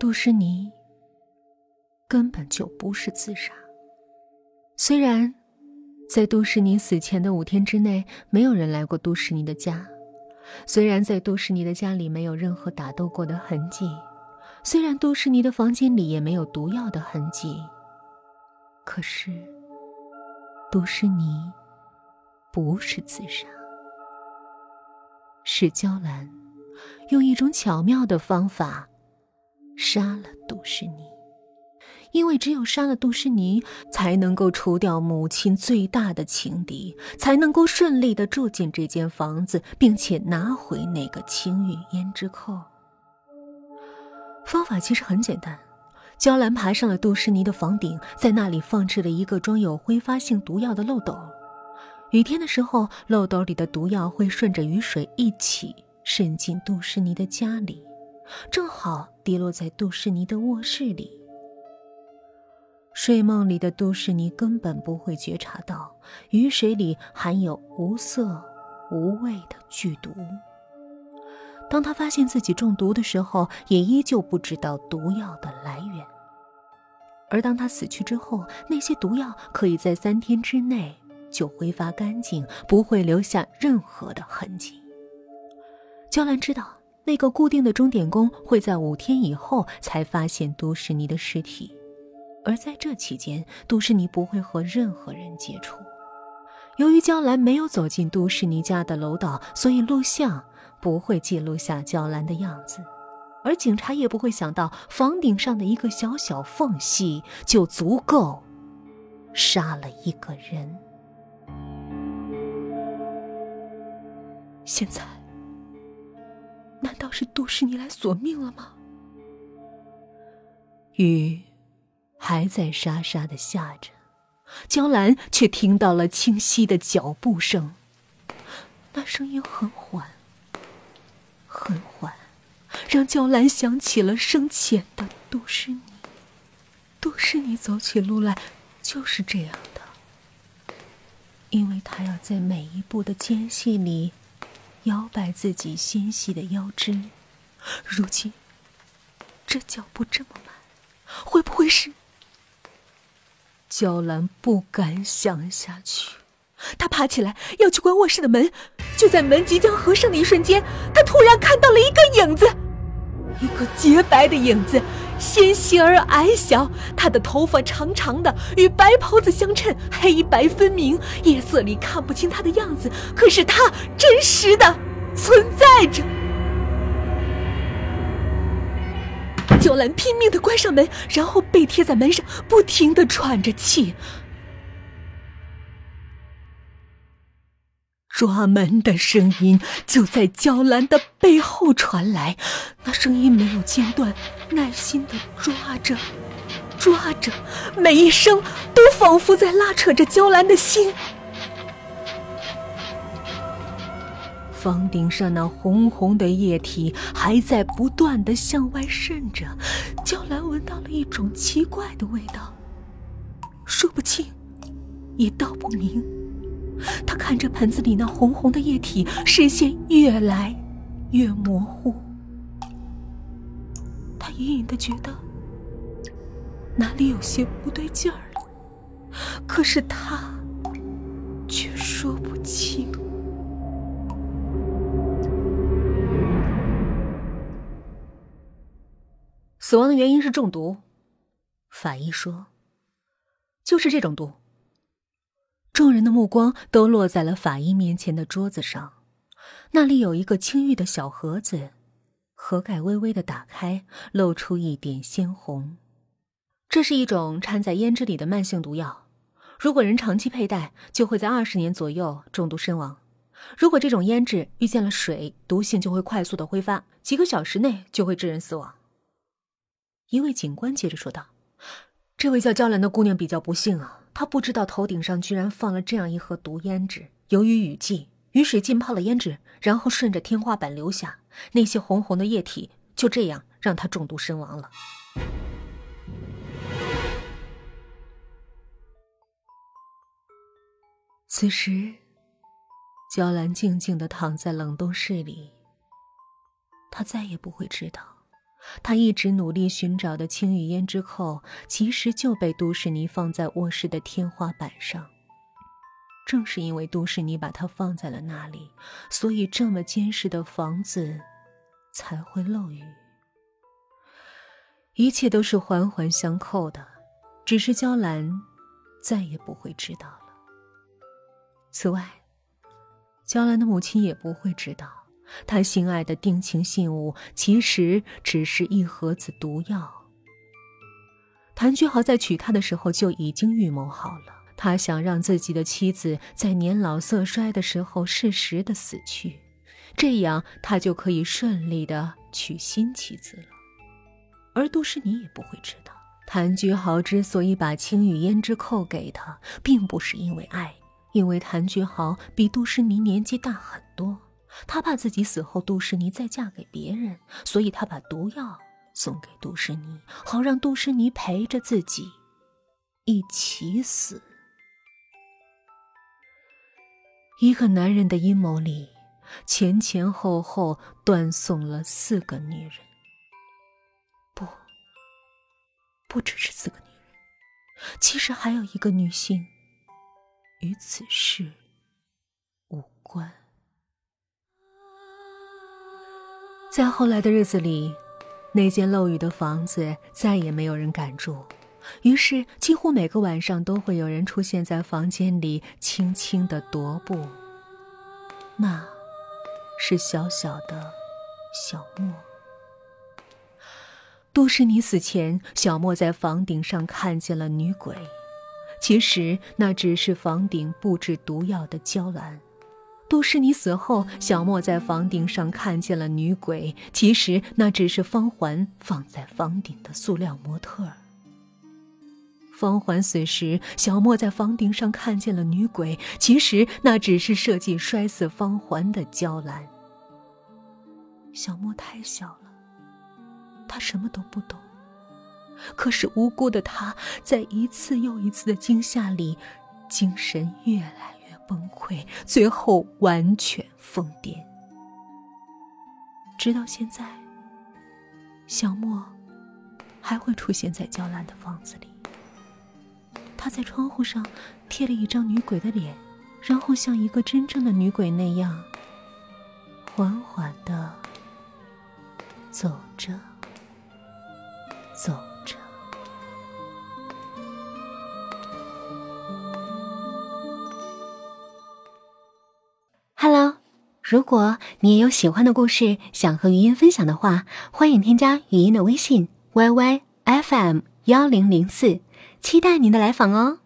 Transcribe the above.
杜诗妮根本就不是自杀。虽然在杜诗妮死前的五天之内，没有人来过杜诗妮的家；虽然在杜诗妮的家里没有任何打斗过的痕迹；虽然杜诗妮的房间里也没有毒药的痕迹，可是杜诗妮不是自杀，是娇兰用一种巧妙的方法杀了杜诗妮。因为只有杀了杜诗妮，才能够除掉母亲最大的情敌，才能够顺利的住进这间房子，并且拿回那个青玉胭脂扣。方法其实很简单，娇兰爬上了杜诗妮的房顶，在那里放置了一个装有挥发性毒药的漏斗。雨天的时候，漏斗里的毒药会顺着雨水一起渗进杜诗妮的家里，正好跌落在杜诗妮的卧室里。睡梦里的杜诗妮根本不会觉察到雨水里含有无色、无味的剧毒。当他发现自己中毒的时候，也依旧不知道毒药的来源。而当他死去之后，那些毒药可以在三天之内就挥发干净，不会留下任何的痕迹。娇兰知道，那个固定的钟点工会在五天以后才发现都市妮的尸体。而在这期间，都市妮不会和任何人接触。由于娇兰没有走进都市妮家的楼道，所以录像不会记录下娇兰的样子，而警察也不会想到房顶上的一个小小缝隙就足够杀了一个人。现在，难道是杜诗妮来索命了吗？雨。还在沙沙的下着，娇兰却听到了清晰的脚步声。那声音很缓，很缓，让娇兰想起了生前的杜诗妮。杜诗妮走起路来就是这样的，因为她要在每一步的间隙里摇摆自己纤细的腰肢。如今这脚步这么慢，会不会是？娇兰不敢想下去，她爬起来要去关卧室的门。就在门即将合上的一瞬间，她突然看到了一个影子，一个洁白的影子，纤细而矮小。她的头发长长的，与白袍子相衬，黑白分明。夜色里看不清她的样子，可是她真实的存在着。九兰拼命的关上门，然后背贴在门上，不停的喘着气。抓门的声音就在娇兰的背后传来，那声音没有间断，耐心的抓着，抓着，每一声都仿佛在拉扯着娇兰的心。房顶上那红红的液体还在不断的向外渗着，娇兰闻到了一种奇怪的味道，说不清，也道不明。他看着盆子里那红红的液体，视线越来越模糊。他隐隐的觉得哪里有些不对劲儿了，可是他却说不清。死亡的原因是中毒，法医说：“就是这种毒。”众人的目光都落在了法医面前的桌子上，那里有一个青玉的小盒子，盒盖微微的打开，露出一点鲜红。这是一种掺在胭脂里的慢性毒药，如果人长期佩戴，就会在二十年左右中毒身亡。如果这种胭脂遇见了水，毒性就会快速的挥发，几个小时内就会致人死亡。一位警官接着说道：“这位叫娇兰的姑娘比较不幸啊，他不知道头顶上居然放了这样一盒毒胭脂。由于雨季，雨水浸泡了胭脂，然后顺着天花板流下，那些红红的液体就这样让他中毒身亡了。”此时，娇兰静静的躺在冷冻室里，她再也不会知道。他一直努力寻找的青玉胭脂扣，其实就被都市妮放在卧室的天花板上。正是因为都市妮把它放在了那里，所以这么坚实的房子才会漏雨。一切都是环环相扣的，只是娇兰再也不会知道了。此外，娇兰的母亲也不会知道，他心爱的定情信物其实只是一盒子毒药。谭居豪在娶她的时候就已经预谋好了。他想让自己的妻子在年老色衰的时候适时的死去，这样他就可以顺利的娶新妻子了。而杜诗妮也不会知道，谭居豪之所以把青玉胭脂扣给他，并不是因为爱，因为谭居豪比杜诗妮年纪大很多，他怕自己死后杜诗妮再嫁给别人，所以他把毒药送给杜诗妮，好让杜诗妮陪着自己一起死。一个男人的阴谋里，前前后后断送了四个女人。不，不只是四个女人，其实还有一个女性与此事无关。在后来的日子里，那间漏雨的房子再也没有人敢住。于是，几乎每个晚上都会有人出现在房间里，轻轻的踱步。那，是小小的小莫。杜诗妮死前，小莫在房顶上看见了女鬼，其实那只是房顶布置毒药的娇兰。杜诗妮死后，小莫在房顶上看见了女鬼，其实那只是方环放在房顶的塑料模特儿。方环死时，小莫在房顶上看见了女鬼，其实那只是设计摔死方环的娇兰。小莫太小了，他什么都不懂。可是无辜的他，在一次又一次的惊吓里，精神越来越崩溃，最后完全疯癫。直到现在，小莫还会出现在娇兰的房子里。他在窗户上贴了一张女鬼的脸，然后像一个真正的女鬼那样，缓缓的走着，走如果你也有喜欢的故事想和语音分享的话，欢迎添加语音的微信 yyfm 幺零零四。期待您的来访哦。